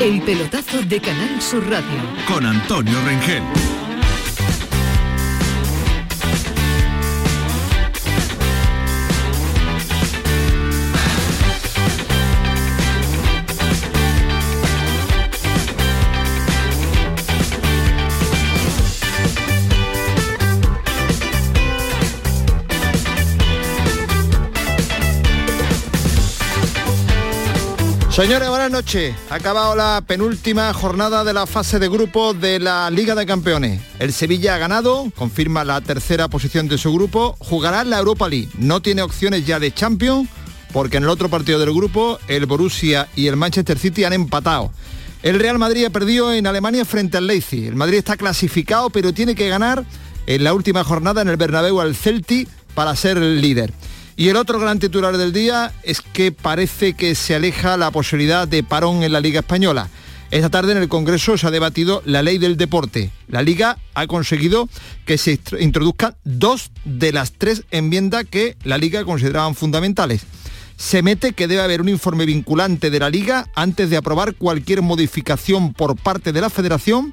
El pelotazo de Canal Sur Radio. Con Antonio Rengel. Señores, buenas noches. Ha acabado la penúltima jornada de la fase de grupo de la Liga de Campeones. El Sevilla ha ganado, confirma la tercera posición de su grupo, jugará la Europa League. No tiene opciones ya de Champions porque en el otro partido del grupo el Borussia y el Manchester City han empatado. El Real Madrid ha perdido en Alemania frente al Leipzig. El Madrid está clasificado pero tiene que ganar en la última jornada en el Bernabéu al Celtic para ser el líder. Y el otro gran titular del día es que parece que se aleja la posibilidad de parón en la Liga Española. Esta tarde en el Congreso se ha debatido la ley del deporte. La Liga ha conseguido que se introduzcan dos de las tres enmiendas que la Liga consideraban fundamentales. Se mete que debe haber un informe vinculante de la Liga antes de aprobar cualquier modificación por parte de la Federación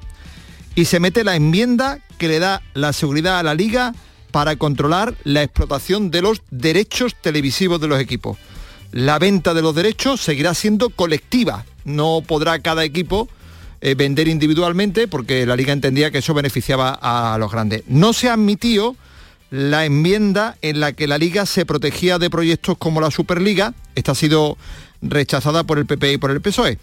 y se mete la enmienda que le da la seguridad a la Liga para controlar la explotación de los derechos televisivos de los equipos. La venta de los derechos seguirá siendo colectiva, no podrá cada equipo eh, vender individualmente porque la liga entendía que eso beneficiaba a los grandes. No se ha admitido la enmienda en la que la liga se protegía de proyectos como la Superliga. Esta ha sido rechazada por el PP y por el PSOE.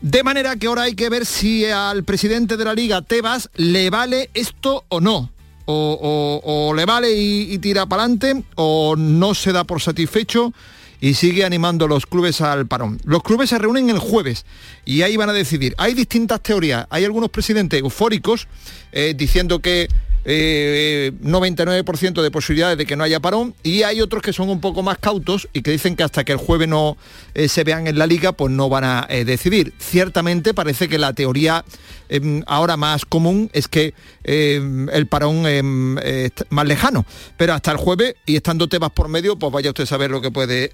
De manera que ahora hay que ver si al presidente de la liga, Tebas, le vale esto o no o, le vale y, tira para adelante o no se da por satisfecho y sigue animando los clubes al parón. Los clubes se reúnen el jueves y ahí van a decidir. Hay distintas teorías. Hay algunos presidentes eufóricos eh, diciendo que 99% eh, de posibilidades de que no haya parón y hay otros que son un poco más cautos y que dicen que hasta que el jueves no eh, se vean en la liga pues no van a eh, decidir. Ciertamente parece que la teoría em, ahora más común es que em, el parón em, es más lejano, pero hasta el jueves y estando temas por medio pues vaya usted a saber lo que puede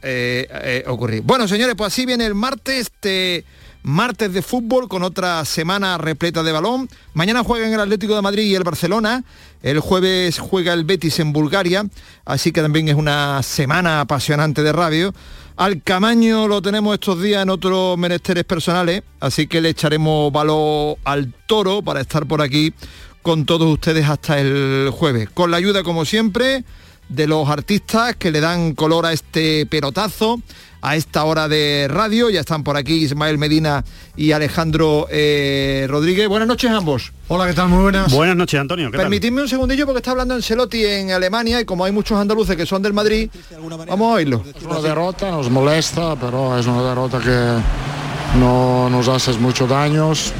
ocurrir. Bueno señores, pues así viene el martes. Este, martes de fútbol con otra semana repleta de balón. Mañana juegan el Atlético de Madrid y el Barcelona. El jueves juega el Betis en Bulgaria, así que también es una semana apasionante de radio. Al Camaño lo tenemos estos días en otros menesteres personales, así que le echaremos valor al toro para estar por aquí con todos ustedes hasta el jueves. Con la ayuda, como siempre, de los artistas que le dan color a este pelotazo a esta hora de radio. Ya están por aquí Ismael Medina y Alejandro eh, Rodríguez. Buenas noches ambos. Hola, ¿qué tal? Muy buenas. Buenas noches, Antonio. Permitidme un segundillo porque está hablando en Celotti en Alemania y como hay muchos andaluces que son del Madrid, vamos a oírlo. Es una derrota, nos molesta, pero es una derrota que no nos hace muchos daños.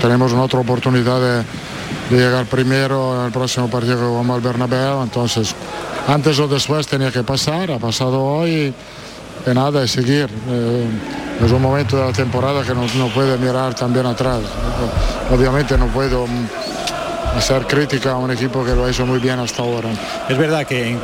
Tenemos una otra oportunidad de, de llegar primero en el próximo partido que vamos al Bernabéu, entonces antes o después tenía que pasar, ha pasado hoy de nada, es seguir. Eh, es un momento de la temporada que no, no puede mirar también atrás. Obviamente no puedo mm, hacer crítica a un equipo que lo ha hecho muy bien hasta ahora. Es verdad que en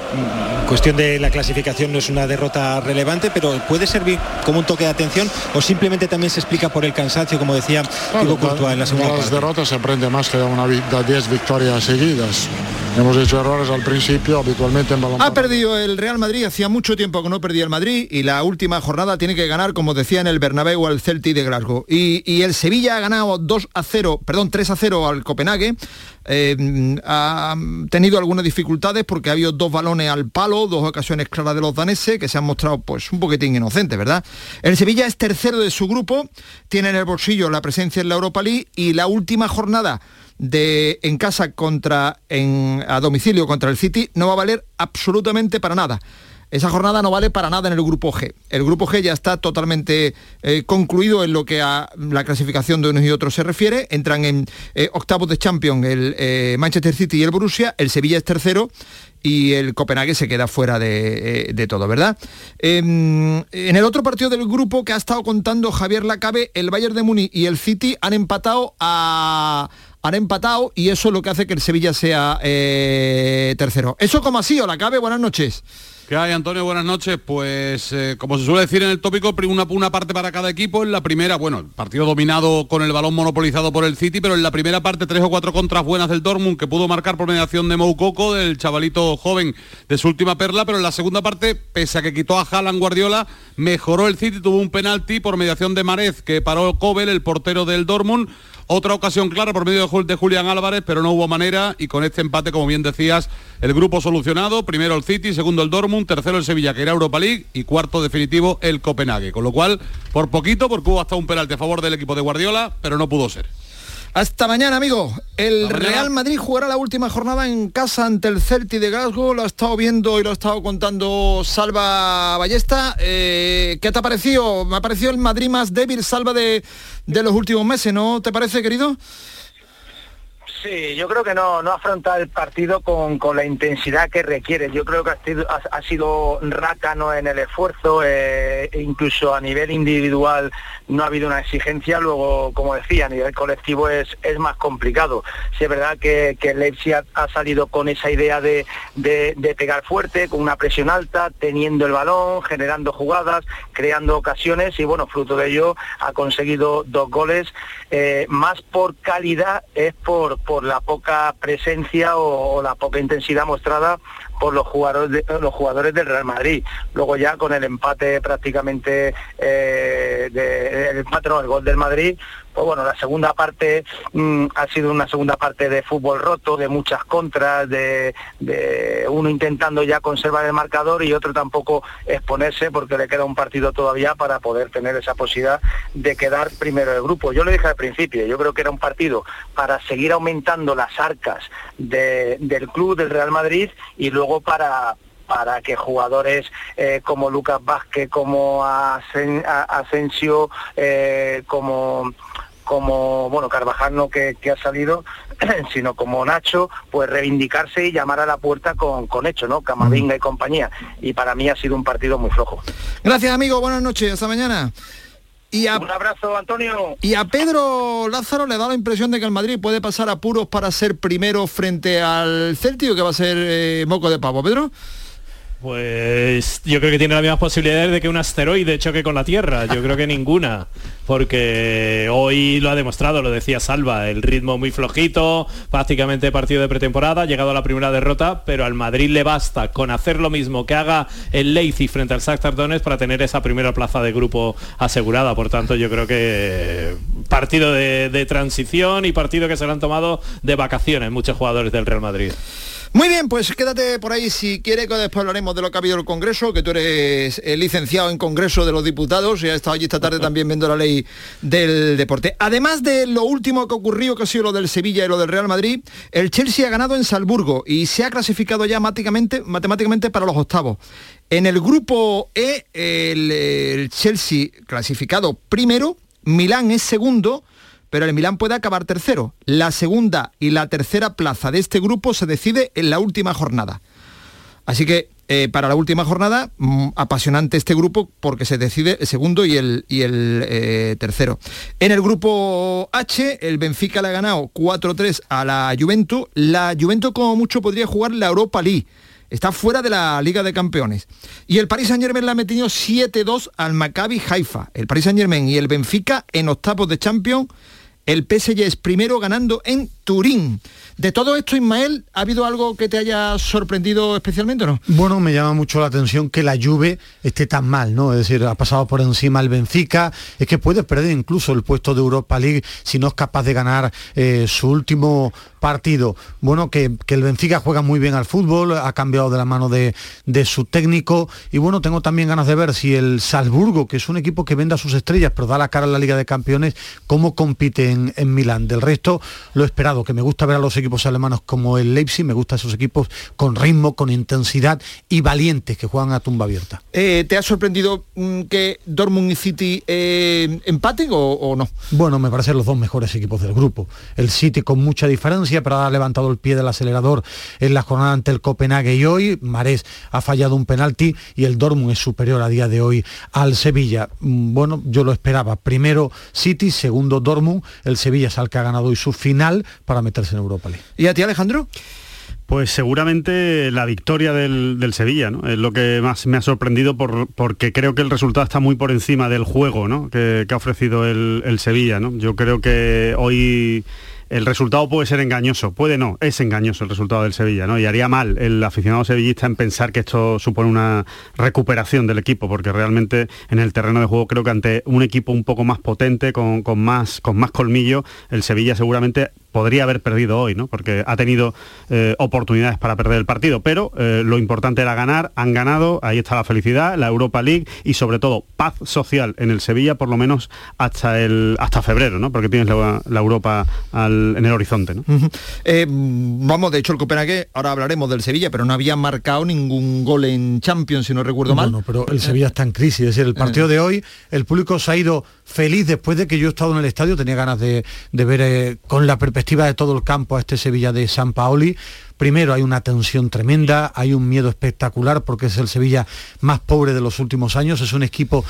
cuestión de la clasificación no es una derrota relevante, pero puede servir como un toque de atención o simplemente también se explica por el cansancio, como decía claro, Courtois en la segunda Las derrotas se aprende más que de una 10 victorias seguidas. Hemos hecho errores al principio, habitualmente en balón. Ha perdido el Real Madrid, hacía mucho tiempo que no perdía el Madrid y la última jornada tiene que ganar, como decía en el Bernabéu, al Celtic de Glasgow. Y, el Sevilla ha ganado 2 a 0, perdón, 3 a 0 al Copenhague. Eh, ha tenido algunas dificultades porque ha habido dos balones al palo, dos ocasiones claras de los daneses que se han mostrado pues un poquitín inocentes, ¿verdad? El Sevilla es tercero de su grupo, tiene en el bolsillo la presencia en la Europa League y la última jornada de en casa contra a domicilio contra el City no va a valer absolutamente para nada. Esa jornada no vale para nada en el grupo G. El grupo G ya está totalmente eh, concluido en lo que a la clasificación de unos y otros se refiere. Entran en eh, octavos de Champions el eh, Manchester City y el Borussia. El Sevilla es tercero y el Copenhague se queda fuera de, de todo, ¿verdad? Em, en el otro partido del grupo que ha estado contando Javier Lacabe, el Bayern de Múnich y el City han empatado han empatado y eso es lo que hace que el Sevilla sea tercero. Eso como así, hola Cabe, buenas noches. ¿Qué hay, Antonio? Buenas noches. Pues eh, como se suele decir en el tópico, una, una parte para cada equipo. En la primera, bueno, partido dominado con el balón monopolizado por el City, pero en la primera parte tres o cuatro contras buenas del Dortmund que pudo marcar por mediación de Moukoko, del chavalito joven de su última perla, pero en la segunda parte, pese a que quitó a Haaland Guardiola, mejoró el City, tuvo un penalti por mediación de Marez que paró Kobel, el portero del Dortmund otra ocasión clara por medio de Julián Álvarez, pero no hubo manera y con este empate, como bien decías, el grupo solucionado, primero el City, segundo el Dortmund, tercero el Sevilla, que era Europa League, y cuarto definitivo el Copenhague. Con lo cual, por poquito, porque hubo hasta un penalti a favor del equipo de Guardiola, pero no pudo ser. Hasta mañana, amigo. El Real Madrid jugará la última jornada en casa ante el Celti de Glasgow. Lo ha estado viendo y lo ha estado contando Salva Ballesta. Eh, ¿Qué te ha parecido? Me ha parecido el Madrid más débil, Salva, de, de los últimos meses, ¿no te parece, querido? Sí, yo creo que no, no afronta el partido con, la intensidad que requiere. Yo creo que ha sido, ha, sido rácano en el esfuerzo, eh, e incluso a nivel individual no ha habido una exigencia. Luego, como decía, a nivel colectivo es, es más complicado. Sí es verdad que, que Leipzig ha, salido con esa idea de, pegar fuerte, con una presión alta, teniendo el balón, generando jugadas, creando ocasiones y bueno, fruto de ello ha conseguido dos goles. Eh, más por calidad es por por la poca presencia o, la poca intensidad mostrada por los jugadores, los jugadores del Real Madrid. Luego ya con el empate prácticamente, eh, el empate el gol del Madrid, pues bueno, la segunda parte mm, ha sido una segunda parte de fútbol roto, de muchas contras, de, uno intentando ya conservar el marcador y otro tampoco exponerse porque le queda un partido todavía para poder tener esa posibilidad de quedar primero del grupo. Yo lo dije al principio, yo creo que era un partido para seguir aumentando las arcas del club del Real Madrid y luego para para que jugadores eh, como Lucas Vázquez, como Asensio, eh, como como bueno Carvajal no que, ha salido sino como Nacho pues reivindicarse y llamar a la puerta con, con hecho no Camavinga y compañía. Y para mí ha sido un partido muy flojo. Gracias amigo. Buenas noches. Hasta mañana. Y a, un abrazo, Antonio. Y a Pedro Lázaro le da la impresión de que el Madrid puede pasar apuros para ser primero frente al Celtic, que va a ser eh, moco de pavo. Pedro. Pues yo creo que tiene las mismas posibilidades de que un asteroide choque con la Tierra. Yo creo que ninguna, porque hoy lo ha demostrado, lo decía Salva, el ritmo muy flojito, prácticamente partido de pretemporada, ha llegado a la primera derrota, pero al Madrid le basta con hacer lo mismo que haga el Leipzig frente al Shakhtar Donetsk para tener esa primera plaza de grupo asegurada. Por tanto, yo creo que partido de, de transición y partido que se lo han tomado de vacaciones muchos jugadores del Real Madrid. Muy bien, pues quédate por ahí si quiere que después hablaremos de lo que ha habido el Congreso, que tú eres el licenciado en Congreso de los Diputados y has estado allí esta tarde también viendo la ley del deporte. Además de lo último que ha ocurrido, que ha sido lo del Sevilla y lo del Real Madrid, el Chelsea ha ganado en Salzburgo y se ha clasificado ya matemáticamente, matemáticamente para los octavos. En el grupo E, el Chelsea clasificado primero, Milán es segundo, pero el Milán puede acabar tercero. La segunda y la tercera plaza de este grupo se decide en la última jornada. Así que eh, para la última jornada, mm, apasionante este grupo porque se decide el segundo y el, y el eh, tercero. En el grupo H, el Benfica le ha ganado 4-3 a la Juventus. La Juventus como mucho podría jugar la Europa League. Está fuera de la Liga de Campeones. Y el Paris Saint Germain le ha metido 7-2 al Maccabi Haifa. El Paris Saint Germain y el Benfica en octavos de Champions el PSG es primero ganando en Turín. De todo esto, Ismael, ¿ha habido algo que te haya sorprendido especialmente o no? Bueno, me llama mucho la atención que la Juve esté tan mal, ¿no? Es decir, ha pasado por encima el Benfica, es que puede perder incluso el puesto de Europa League si no es capaz de ganar eh, su último partido. Bueno, que, el Benfica juega muy bien al fútbol, ha cambiado de la mano de, su técnico y bueno, tengo también ganas de ver si el Salzburgo, que es un equipo que vende a sus estrellas, pero da la cara en la Liga de Campeones, cómo compite en, en Milán. Del resto, lo esperado, que me gusta ver a los equipos alemanes como el Leipzig, me gusta esos equipos con ritmo, con intensidad y valientes que juegan a tumba abierta. Eh, ¿Te ha sorprendido mm, que Dortmund y City eh, empaten o, o no? Bueno, me parecen los dos mejores equipos del grupo. El City con mucha diferencia pero ha levantado el pie del acelerador en la jornada ante el Copenhague y hoy Marés ha fallado un penalti y el Dortmund es superior a día de hoy al Sevilla. Mm, bueno, yo lo esperaba. Primero City, segundo Dortmund, el Sevilla es el que ha ganado hoy su final para meterse en Europa League. ¿Y a ti Alejandro? Pues seguramente la victoria del, Sevilla, ¿no? Es lo que más me ha sorprendido por, porque creo que el resultado está muy por encima del juego ¿no? que, ha ofrecido el, el Sevilla, ¿no? Yo creo que hoy el resultado puede ser engañoso, puede no, es engañoso el resultado del Sevilla, ¿no? Y haría mal el aficionado sevillista en pensar que esto supone una recuperación del equipo, porque realmente en el terreno de juego creo que ante un equipo un poco más potente, con, más, con más colmillo, el Sevilla seguramente podría haber perdido hoy, ¿no? porque ha tenido eh, oportunidades para perder el partido, pero eh, lo importante era ganar, han ganado, ahí está la felicidad, la Europa League y sobre todo paz social en el Sevilla, por lo menos hasta, el, hasta febrero, ¿no? porque tienes la, Europa en el horizonte. ¿no? Eh, vamos, de hecho el Copenhague, ahora hablaremos del Sevilla, pero no había marcado ningún gol en Champions, si no recuerdo mal. No, pero el Sevilla está en crisis, es decir, el partido de hoy, el público se ha ido feliz después de que yo he estado en el estadio, tenía ganas de, ver con la perspectiva de todo el campo a este Sevilla de San Paoli. Primero hay una tensión tremenda, hay un miedo espectacular porque es el Sevilla más pobre de los últimos años, es un equipo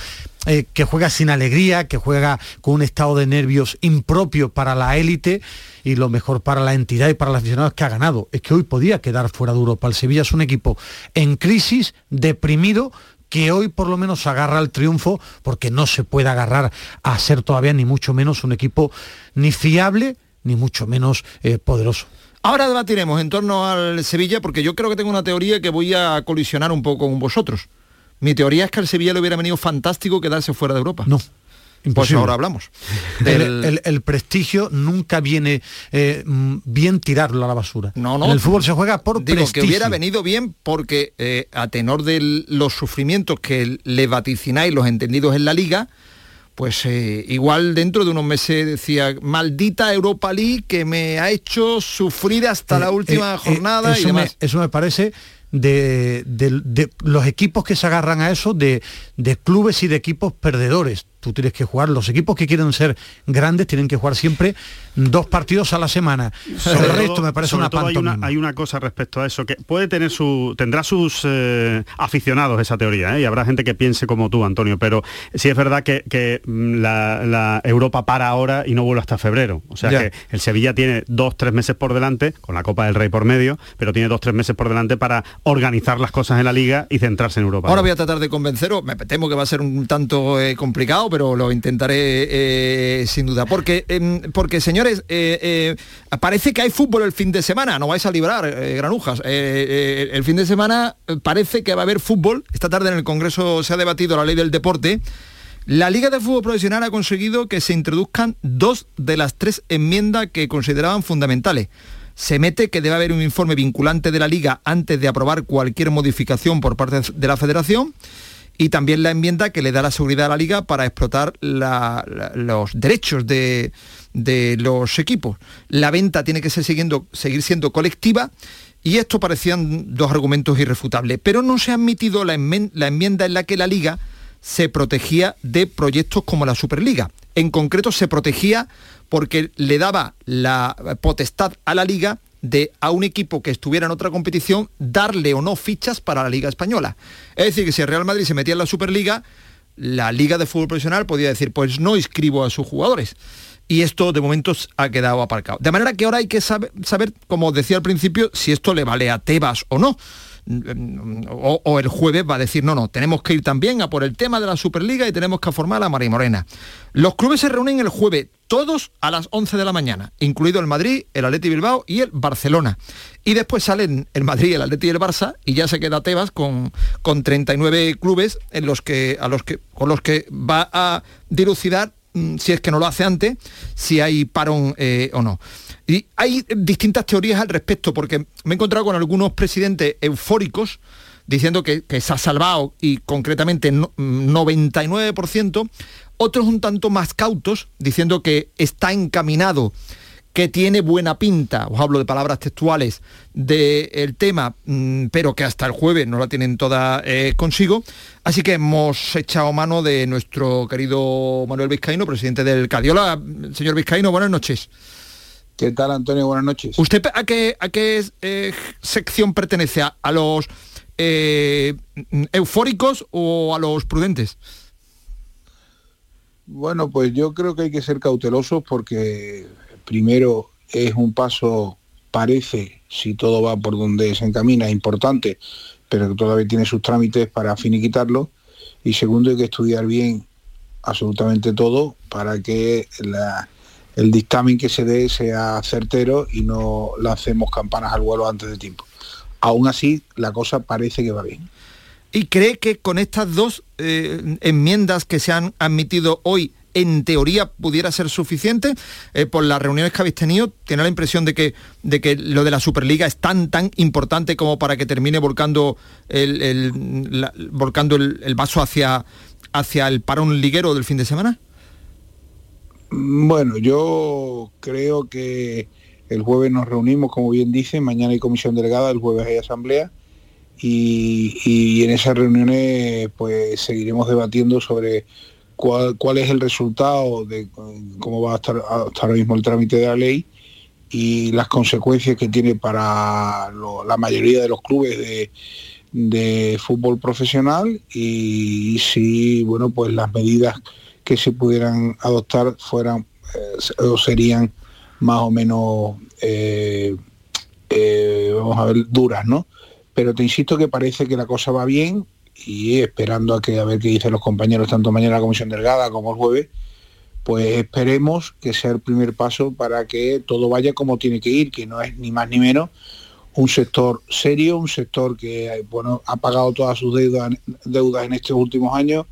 eh, que juega sin alegría, que juega con un estado de nervios impropio para la élite y lo mejor para la entidad y para los aficionados que ha ganado. Es que hoy podía quedar fuera de Europa. El Sevilla es un equipo en crisis, deprimido, que hoy por lo menos agarra el triunfo, porque no se puede agarrar a ser todavía ni mucho menos un equipo ni fiable ni mucho menos eh, poderoso. Ahora debatiremos en torno al Sevilla porque yo creo que tengo una teoría que voy a colisionar un poco con vosotros. Mi teoría es que al Sevilla le hubiera venido fantástico quedarse fuera de Europa. No. Pues ahora hablamos. El, prestigio nunca viene eh, bien tirarlo a la basura. No, no. En el fútbol se juega por Digo prestigio. que hubiera venido bien porque eh, a tenor de los sufrimientos que le vaticináis los entendidos en la liga, pues eh, igual dentro de unos meses decía, maldita Europa League que me ha hecho sufrir hasta la última jornada y demás. eso me parece de, de, los equipos que se agarran a eso, de, de clubes y de equipos perdedores tú tienes que jugar, los equipos que quieren ser grandes tienen que jugar siempre dos partidos a la semana. Sobre el resto me parece una hay una, hay una, cosa respecto a eso, que puede tener su, tendrá sus eh, aficionados esa teoría, ¿eh? y habrá gente que piense como tú, Antonio, pero sí es verdad que, mm, la, Europa para ahora y no vuelve hasta febrero. O sea que el Sevilla tiene dos, tres meses por delante, con la Copa del Rey por medio, pero tiene dos, tres meses por delante para organizar las cosas en la liga y centrarse en Europa. Ahora voy a tratar de convenceros, me temo que va a ser un tanto eh, complicado, pero lo intentaré eh, sin duda. Porque, em, porque señores, eh, parece que hay fútbol el fin de semana, no vais a librar, granujas. el fin de semana parece que va a haber fútbol. Esta tarde en el Congreso se ha debatido la ley del deporte. La Liga de Fútbol Profesional ha conseguido que se introduzcan dos de las tres enmiendas que consideraban fundamentales se mete que debe haber un informe vinculante de la liga antes de aprobar cualquier modificación por parte de la federación y también la enmienda que le da la seguridad a la liga para explotar los derechos de, los equipos. La venta tiene que seguir siendo colectiva y esto parecían dos argumentos irrefutables, pero no se ha admitido la enmienda en la que la liga se protegía de proyectos como la Superliga. En concreto se protegía porque le daba la potestad a la liga de a un equipo que estuviera en otra competición darle o no fichas para la Liga Española. Es decir, que si el Real Madrid se metía en la Superliga, la Liga de Fútbol Profesional podía decir, pues no inscribo a sus jugadores. Y esto de momento ha quedado aparcado. De manera que ahora hay que saber, saber, como decía al principio, si esto le vale a Tebas o no o, el jueves va a decir, no, no, tenemos que ir también a por el tema de la Superliga y tenemos que formar a Mari Morena. Los clubes se reúnen el jueves, todos a las 11 de la mañana, incluido el Madrid, el Atleti Bilbao y el Barcelona. Y después salen el Madrid, el Atleti y el Barça y ya se queda Tebas con, con 39 clubes en los que, a los que, con los que va a dilucidar si es que no lo hace antes, si hay parón eh, o no. Y hay distintas teorías al respecto, porque me he encontrado con algunos presidentes eufóricos diciendo que, se ha salvado y concretamente 99%, otros un tanto más cautos diciendo que está encaminado que tiene buena pinta, os hablo de palabras textuales, del tema, mm, pero que hasta el jueves no la tienen toda eh, consigo. Así que hemos echado mano de nuestro querido Manuel Vizcaíno, presidente del Cadiola. Señor Vizcaíno, buenas noches. ¿Qué tal, Antonio? Buenas noches. ¿Usted a qué, a qué eh, sección pertenece? ¿A, los eh, eufóricos o a los prudentes? Bueno, pues yo creo que hay que ser cautelosos porque primero es un paso parece, si todo va por donde se encamina, importante, pero que todavía tiene sus trámites para finiquitarlo. Y segundo, hay que estudiar bien absolutamente todo para que el dictamen que se dé sea certero y no lancemos campanas al vuelo antes de tiempo. Aún así, la cosa parece que va bien. ¿Y cree que con estas dos eh, enmiendas que se han admitido hoy en teoría pudiera ser suficiente. Eh, por las reuniones que habéis tenido, tiene la impresión de que, de que lo de la Superliga es tan, tan importante como para que termine volcando el, volcando el, vaso hacia, hacia el parón liguero del fin de semana. Bueno, yo creo que el jueves nos reunimos, como bien dice, mañana hay comisión delegada, el jueves hay asamblea y, y en esas reuniones pues seguiremos debatiendo sobre cuál, es el resultado de cómo va a estar ahora mismo el trámite de la ley y las consecuencias que tiene para la mayoría de los clubes de, fútbol profesional y, si bueno pues las medidas que se pudieran adoptar fueran eh, o serían más o menos eh, eh, vamos a ver duras no pero te insisto que parece que la cosa va bien y esperando a que a ver qué dicen los compañeros tanto mañana la comisión delgada como el jueves, pues esperemos que sea el primer paso para que todo vaya como tiene que ir, que no es ni más ni menos un sector serio, un sector que bueno, ha pagado todas sus deudas, deudas en estos últimos años,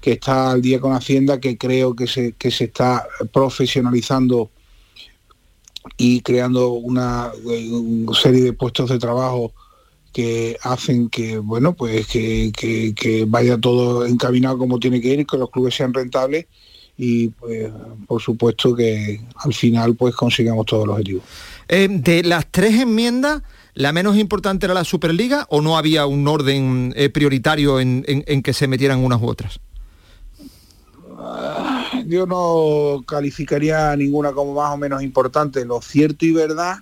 que está al día con Hacienda, que creo que se, que se está profesionalizando y creando una serie de puestos de trabajo que hacen que bueno pues que, vaya todo encaminado como tiene que ir, que los clubes sean rentables y pues, por supuesto que al final pues consigamos todos los objetivos. Eh, de las tres enmiendas, ¿la menos importante era la Superliga o no había un orden eh, prioritario en, en, que se metieran unas u otras? Ah, yo no calificaría ninguna como más o menos importante. Lo cierto y verdad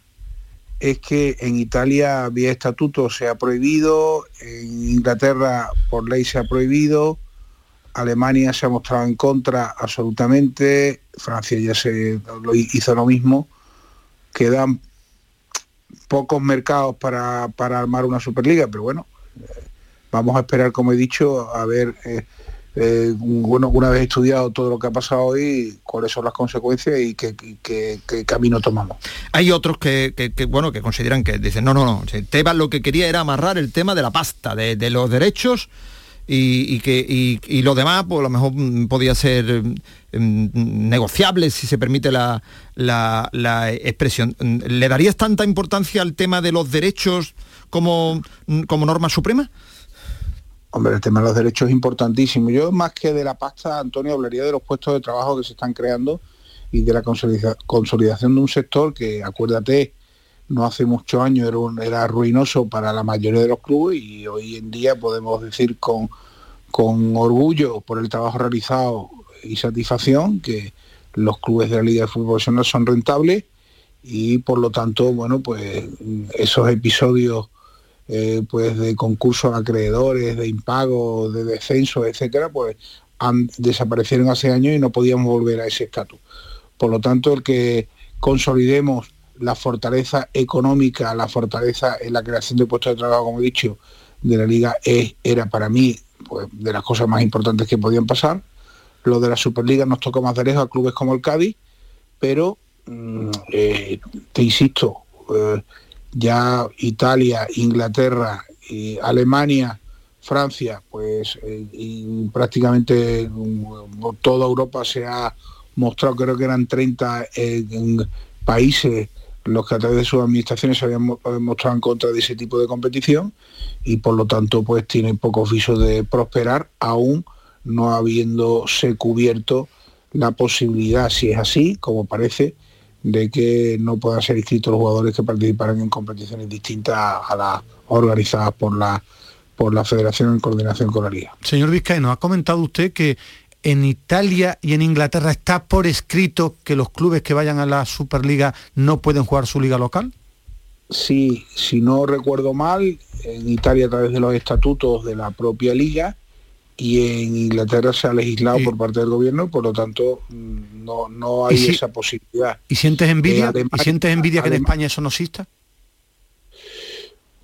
es que en Italia vía estatuto se ha prohibido, en Inglaterra por ley se ha prohibido, Alemania se ha mostrado en contra absolutamente, Francia ya se lo hizo lo mismo, quedan pocos mercados para, para armar una Superliga, pero bueno, eh, vamos a esperar, como he dicho, a ver eh, eh, bueno, una vez estudiado todo lo que ha pasado hoy, cuáles son las consecuencias y qué, camino tomamos. Hay otros que, bueno, que consideran que dicen, no, no, no, Tebas lo que quería era amarrar el tema de la pasta, de, los derechos y, que y, lo demás pues a lo mejor mm, podía ser mm, negociable si se permite la, la, expresión. ¿Le darías tanta importancia al tema de los derechos como, como norma suprema? Hombre, el tema de los derechos es importantísimo. Yo más que de la pasta, Antonio, hablaría de los puestos de trabajo que se están creando y de la consolidación de un sector que, acuérdate, no hace muchos años era, ruinoso para la mayoría de los clubes y hoy en día podemos decir con, con orgullo por el trabajo realizado y satisfacción que los clubes de la Liga de Fútbol Profesional son rentables y por lo tanto, bueno, pues esos episodios eh, pues de concursos acreedores, de impago, de descenso, etcétera, pues han, desaparecieron hace años y no podíamos volver a ese estatus. Por lo tanto, el que consolidemos la fortaleza económica, la fortaleza en la creación de puestos de trabajo, como he dicho, de la liga es, era para mí pues, de las cosas más importantes que podían pasar. Lo de la Superliga nos toca más de lejos a clubes como el Cádiz, pero mm, eh, te insisto, eh, ya Italia, Inglaterra, y Alemania, Francia, pues eh, prácticamente mm, toda Europa se ha mostrado, creo que eran 30 países los que a través de sus administraciones se habían mostrado en contra de ese tipo de competición y por lo tanto pues tiene pocos visos de prosperar, aún no habiéndose cubierto la posibilidad, si es así, como parece, de que no puedan ser inscritos los jugadores que participaran en competiciones distintas a las organizadas por la por la Federación en coordinación con la Liga. Señor Vizcaíno, ha comentado usted que en Italia y en Inglaterra está por escrito que los clubes que vayan a la Superliga no pueden jugar su liga local. Sí, si no recuerdo mal, en Italia a través de los estatutos de la propia liga y en Inglaterra se ha legislado por parte del gobierno, por lo tanto no, no hay esa posibilidad. ¿Y sientes envidia? ¿Y sientes envidia que en España eso no exista?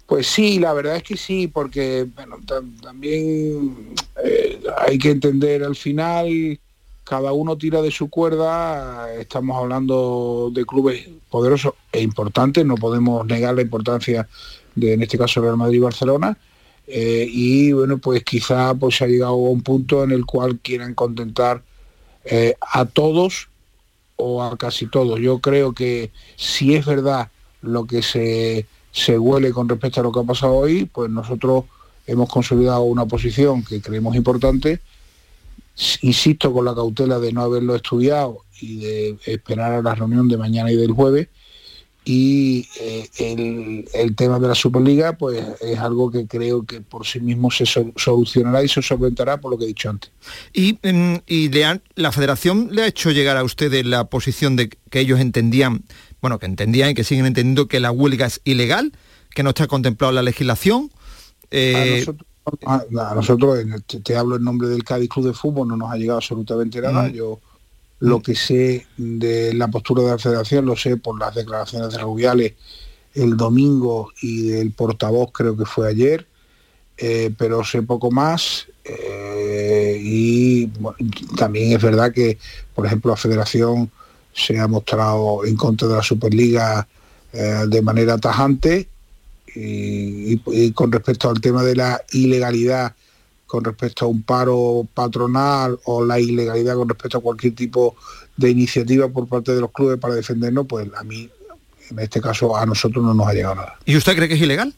Pues sí, la verdad es que sí, porque bueno, también eh, hay que entender al final, cada uno tira de su cuerda, estamos hablando de clubes poderosos e importantes, no podemos negar la importancia de, en este caso, Real Madrid y Barcelona, eh, y bueno, pues quizá pues ha llegado a un punto en el cual quieran contentar eh, a todos o a casi todos. Yo creo que si es verdad lo que se se huele con respecto a lo que ha pasado hoy, pues nosotros hemos consolidado una posición que creemos importante, insisto con la cautela de no haberlo estudiado y de esperar a la reunión de mañana y del jueves, y eh, el, tema de la Superliga pues es algo que creo que por sí mismo se solucionará y se solventará por lo que he dicho antes. Y, mm, y la federación le ha hecho llegar a ustedes la posición de que ellos entendían bueno, que entendían y que siguen entendiendo que la huelga es ilegal, que no está contemplado en la legislación. Eh, a nosotros, te, hablo en nombre del Cádiz Club de Fútbol, no nos ha llegado absolutamente nada. Yo lo que sé de la postura de la federación lo sé por las declaraciones de Rubiales el domingo y del portavoz creo que fue ayer, eh, pero sé poco más eh, y también es verdad que, por ejemplo, la federación se ha mostrado en contra de la Superliga eh, de manera tajante y, con respecto al tema de la ilegalidad con respecto a un paro patronal o la ilegalidad con respecto a cualquier tipo de iniciativa por parte de los clubes para defendernos, pues a mí, en este caso, a nosotros no nos ha llegado nada. ¿Y usted cree que es ilegal?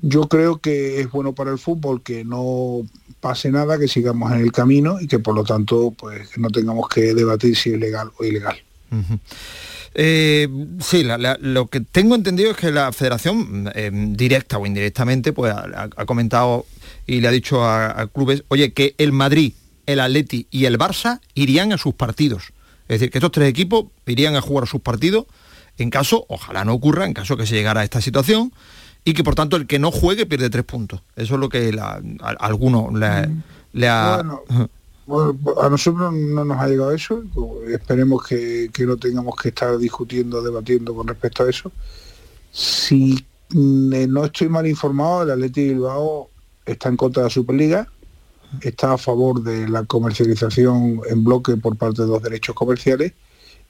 Yo creo que es bueno para el fútbol que no pase nada, que sigamos en el camino y que por lo tanto pues no tengamos que debatir si es legal o ilegal. Eh, sí, lo que tengo entendido es que la federación, eh, directa o indirectamente, pues ha, comentado y le ha dicho a, clubes, oye, que el Madrid, el Atleti y el Barça irían a sus partidos. Es decir, que estos tres equipos irían a jugar sus partidos en caso, ojalá no ocurra, en caso que se llegara a esta situación, y que por tanto el que no juegue pierde tres puntos. Eso es lo que a, alguno le, ha... Bueno, a nosotros no nos ha llegado eso, esperemos que, no tengamos que estar discutiendo, debatiendo con respecto a eso. Si mm, no estoy mal informado, el Atlético Bilbao está en contra de la Superliga, está a favor de la comercialización en bloque por parte de los derechos comerciales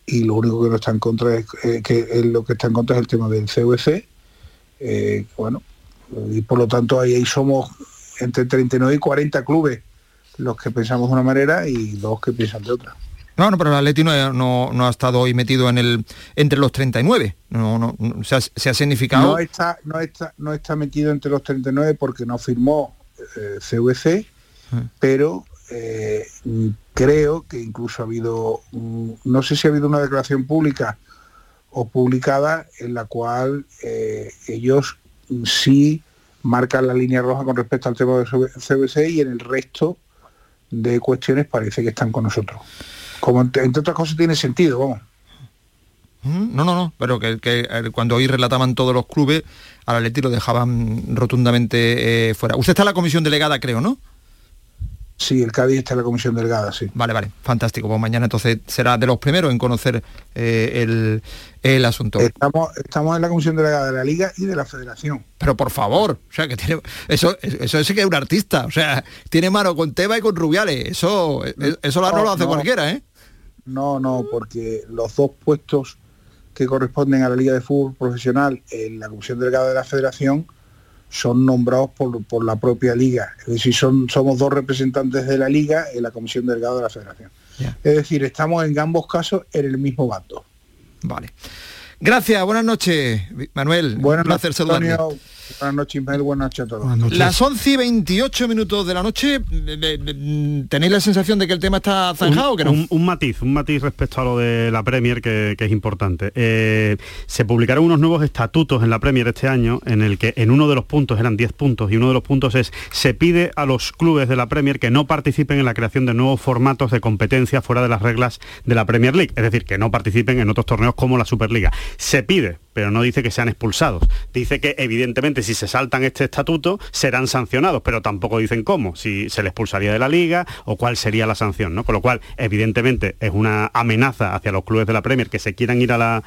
y lo único que no está en contra es eh, que lo que está en contra es el tema del CVC eh, bueno, y por lo tanto ahí, somos entre 39 y 40 clubes los que pensamos de una manera y dos que piensan de otra. No, no, pero el Atleti no, no, ha estado hoy metido en el entre los 39. No, no, se, ha, se ha significado. No está, no, está, no está metido entre los 39 porque no firmó eh, CVC, ah. pero eh, creo que incluso ha habido, no sé si ha habido una declaración pública o publicada en la cual eh, ellos sí marcan la línea roja con respecto al tema del CBC y en el resto de cuestiones parece que están con nosotros. Como entre, otras cosas tiene sentido, vamos. No, no, no, pero que, eh, cuando hoy relataban todos los clubes, al Atleti lo dejaban rotundamente eh, fuera. Usted está en la comisión delegada, creo, ¿no? Sí, el Cádiz está en la comisión delegada, sí. Vale, vale, fantástico. Pues mañana entonces será de los primeros en conocer eh, el, asunto. Estamos, estamos en la comisión delegada de la Liga y de la Federación. Pero por favor, o sea, que tiene, eso, eso es que es un artista, o sea, tiene mano con Teba y con Rubiales, eso, eso no, lo hace cualquiera, ¿eh? No, no, porque los dos puestos que corresponden a la Liga de Fútbol Profesional en la comisión delegada de la Federación son nombrados por, la propia liga. Es decir, son, somos dos representantes de la liga en la comisión delegada de la federación. Es decir, estamos en ambos casos en el mismo bando. Vale. Gracias, buenas noches, Manuel. Buenas noches, Buenas noches, Ismael. Buenas noches a todos. Las 11 y 28 minutos de la noche, ¿tenéis la sensación de que el tema está zanjado un, o que no? Un, matiz, un matiz respecto a lo de la Premier que, es importante. Eh, se publicaron unos nuevos estatutos en la Premier este año en el que en uno de los puntos eran 10 puntos y uno de los puntos es se pide a los clubes de la Premier que no participen en la creación de nuevos formatos de competencia fuera de las reglas de la Premier League, es decir, que no participen en otros torneos como la Superliga. Se pide, pero no dice que sean expulsados. Dice que evidentemente si se saltan este estatuto serán sancionados, pero tampoco dicen cómo, si se les expulsaría de la liga o cuál sería la sanción, ¿no? Con lo cual, evidentemente, es una amenaza hacia los clubes de la Premier que se quieran ir a la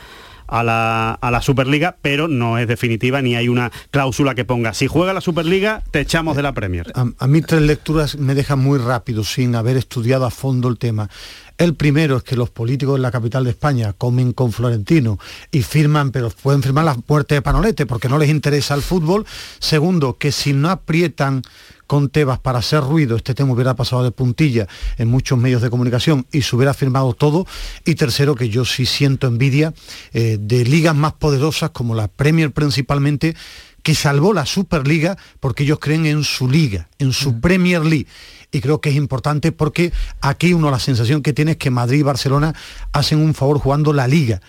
a la, a la Superliga, pero no es definitiva ni hay una cláusula que ponga, si juega la Superliga, te echamos de la Premier. A, mí tres lecturas me dejan muy rápido, sin haber estudiado a fondo el tema. El primero es que los políticos en la capital de España comen con Florentino y firman, pero pueden firmar la muerte de Panolete porque no les interesa el fútbol. Segundo, que si no aprietan con Tebas para hacer ruido, este tema hubiera pasado de puntilla en muchos medios de comunicación y se hubiera firmado todo. Y tercero, que yo sí siento envidia eh, de ligas más poderosas como la Premier principalmente, que salvó la Superliga porque ellos creen en su liga, en su Premier League y creo que es importante porque aquí uno la sensación que tiene es que Madrid y Barcelona hacen un favor jugando la liga.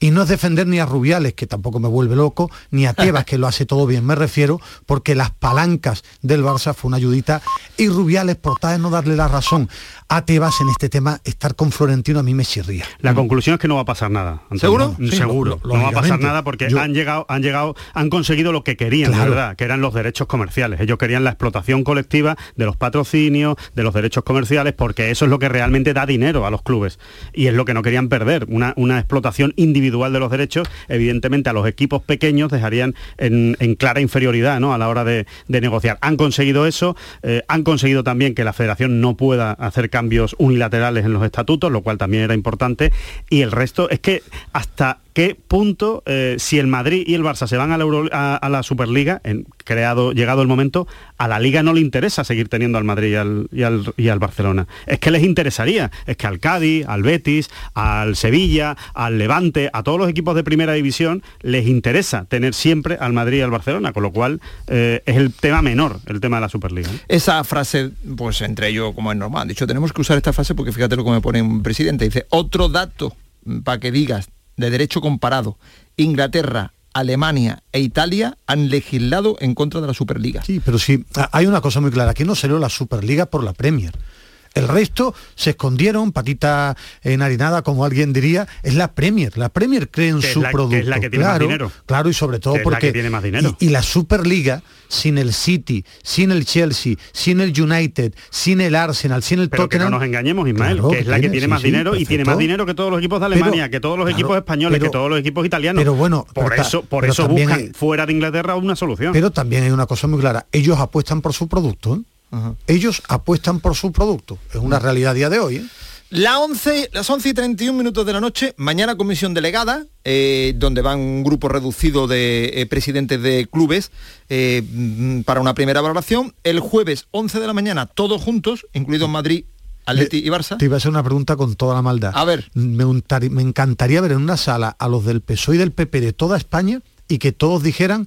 Y no es defender ni a Rubiales, que tampoco me vuelve loco, ni a Tebas, que lo hace todo bien, me refiero, porque las palancas del Barça fue una ayudita, y Rubiales, por tal de no darle la razón a Tebas en este tema, estar con Florentino a mí me chirría. La conclusión es que no va a pasar nada. Antonio. ¿Seguro? Sí, Seguro. lo- no va a pasar nada porque Yo- han llegado, han llegado, han conseguido lo que querían, Claro. verdad, que eran los derechos comerciales. Ellos querían la explotación colectiva de los patrocinios, de los derechos comerciales, porque eso es lo que realmente da dinero a los clubes. Y es lo que no querían perder. Una, una explotación individual de los derechos, evidentemente a los equipos pequeños dejarían en, clara inferioridad ¿no? a la hora de, de negociar. Han conseguido eso, eh, han conseguido también que la federación no pueda hacer cambios unilaterales en los estatutos, lo cual también era importante. Y el resto es que hasta qué punto, eh, si el Madrid y el Barça se van a la, Euro- a, la Superliga, en, creado, llegado el momento, a la Liga no le interesa seguir teniendo al Madrid y al, Barcelona. Es que les interesaría, es que al Cádiz, al Betis, al Sevilla, al Levante, a todos los equipos de primera división, les interesa tener siempre al Madrid y al Barcelona, con lo cual eh, es el tema menor, el tema de la Superliga. Esa frase, pues entre ellos, como es normal, de hecho tenemos que usar esta frase porque fíjate lo que me pone un presidente, dice, otro dato para que digas de derecho comparado, Inglaterra, Alemania e Italia han legislado en contra de la Superliga. Sí, pero sí, hay una cosa muy clara, aquí no salió la Superliga por la Premier. El resto se escondieron, patita enharinada, como alguien diría, es la Premier. La Premier cree en Que su la- que producto. es la que tiene más claro, dinero. Claro, y sobre todo Que la porque... que tiene más dinero. Y, y la Superliga, sin el City, sin el Chelsea, sin el United, sin el Arsenal, sin el Pero que Tottenham... no nos engañemos, Ismael, Claro, que es la que tiene, más sí, dinero y tiene más dinero que todos los equipos de Pero, Alemania, que todos los claro, equipos españoles, pero- que todos los equipos italianos. pero bueno, por pero eso, por eso buscan hay- fuera de Inglaterra una solución. Pero también hay una cosa muy clara, ellos apuestan por su producto. ¿eh? Ellos apuestan por su producto. Es una realidad a día de hoy. ¿eh? La 11, las 11 y 31 minutos de la noche, mañana comisión delegada, eh, donde van un grupo reducido de eh, presidentes de clubes eh, mm, para una primera valoración. El jueves 11 de la mañana, todos juntos, incluidos Madrid, Atleti y Barça. Te iba a hacer una pregunta con toda la maldad. A ver. Me, untari- me encantaría ver en una sala a los del PSOE y del PP de toda España y que todos dijeran,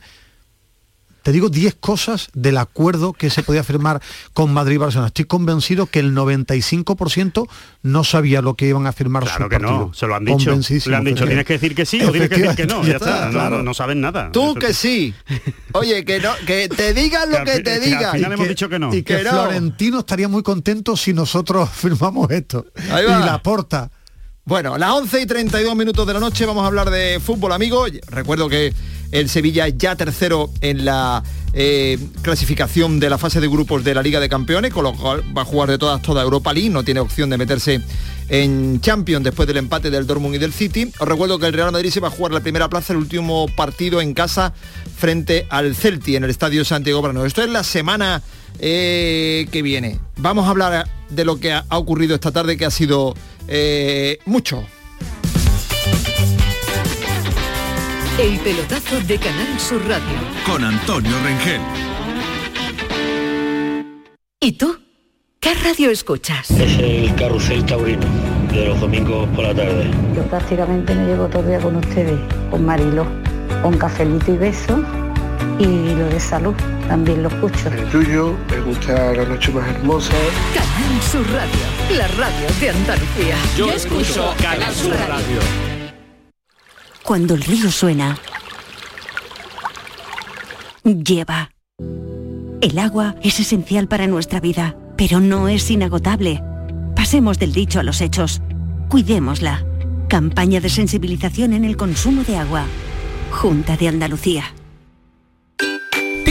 te digo 10 cosas del acuerdo que se podía firmar con Madrid y Barcelona. Estoy convencido que el 95% no sabía lo que iban a firmar Claro su que partido. no, se lo han dicho. Le han dicho, tienes que decir que sí o tienes que decir que no. Ya está, no- claro. no, no saben nada. Tú Eso que sí. Oye, que no, que te digan lo Que que te que al digan. final hemos dicho que no. Y que, Que no. Florentino estaría muy contento si nosotros firmamos esto. Ahí y la porta. Bueno, las 11 y 32 minutos de la noche vamos a hablar de fútbol, amigo. Recuerdo que el Sevilla ya tercero en la eh, clasificación de la fase de grupos de la Liga de Campeones, con lo cual va a jugar de todas toda Europa League, no tiene opción de meterse en Champions después del empate del Dortmund y del City. Os recuerdo que el Real Madrid se va a jugar la primera plaza el último partido en casa frente al Celti en el Estadio Santiago Bernabéu. Esto es la semana eh, que viene. Vamos a hablar de lo que ha, ha ocurrido esta tarde, que ha sido eh, mucho. El pelotazo de Canal Sur Radio. Con Antonio Rengel. ¿Y tú? ¿Qué radio escuchas? Es el carrusel taurino de los domingos por la tarde. Yo prácticamente me llevo todo el día con ustedes, con Marilo, con cafelito y beso y lo de salud también lo escucho. El tuyo, me gusta la noche más hermosa. Canal Sur Radio, la radio de Andalucía. Yo escucho Canal Sur Radio. Cuando el río suena, lleva. El agua es esencial para nuestra vida, pero no es inagotable. Pasemos del dicho a los hechos. Cuidémosla. Campaña de sensibilización en el consumo de agua. Junta de Andalucía.